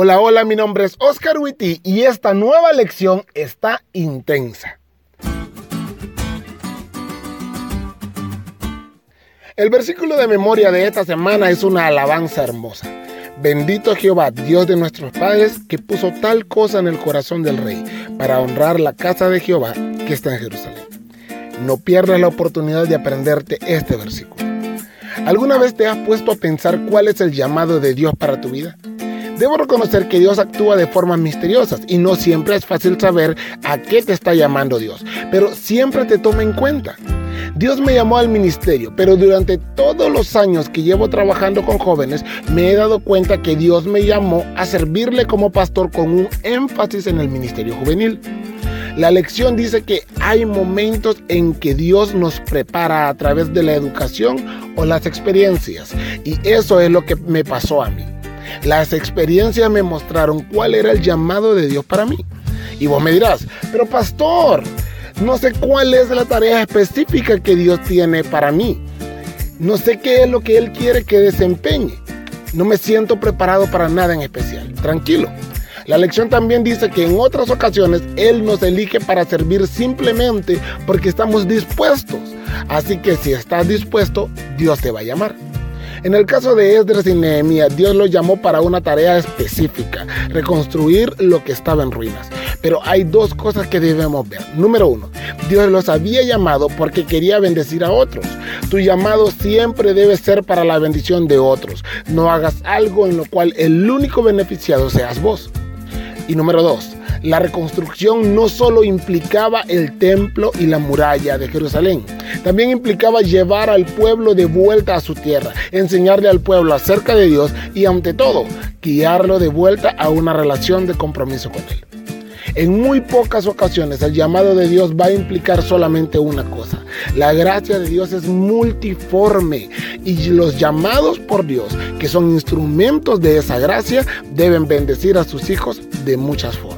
Hola, hola, mi nombre es Oscar Witty y esta nueva lección está intensa. El versículo de memoria de esta semana es una alabanza hermosa. Bendito Jehová, Dios de nuestros padres, que puso tal cosa en el corazón del rey para honrar la casa de Jehová que está en Jerusalén. No pierdas la oportunidad de aprenderte este versículo. ¿Alguna vez te has puesto a pensar cuál es el llamado de Dios para tu vida? Debo reconocer que Dios actúa de formas misteriosas y no siempre es fácil saber a qué te está llamando Dios, pero siempre te toma en cuenta. Dios me llamó al ministerio, pero durante todos los años que llevo trabajando con jóvenes, me he dado cuenta que Dios me llamó a servirle como pastor con un énfasis en el ministerio juvenil. La lección dice que hay momentos en que Dios nos prepara a través de la educación o las experiencias, y eso es lo que me pasó a mí. Las experiencias me mostraron cuál era el llamado de Dios para mí. Y vos me dirás, pero pastor, no sé cuál es la tarea específica que Dios tiene para mí. No sé qué es lo que Él quiere que desempeñe. No me siento preparado para nada en especial. Tranquilo. La lección también dice que en otras ocasiones Él nos elige para servir simplemente porque estamos dispuestos. Así que si estás dispuesto, Dios te va a llamar. En el caso de Esdras y Nehemías, Dios los llamó para una tarea específica, reconstruir lo que estaba en ruinas. Pero hay dos cosas que debemos ver. Número uno, Dios los había llamado porque quería bendecir a otros. Tu llamado siempre debe ser para la bendición de otros. No hagas algo en lo cual el único beneficiado seas vos. Y número dos, la reconstrucción no solo implicaba el templo y la muralla de Jerusalén, también implicaba llevar al pueblo de vuelta a su tierra, enseñarle al pueblo acerca de Dios y ante todo, guiarlo de vuelta a una relación de compromiso con Él. En muy pocas ocasiones el llamado de Dios va a implicar solamente una cosa. La gracia de Dios es multiforme y los llamados por Dios, que son instrumentos de esa gracia, deben bendecir a sus hijos de muchas formas.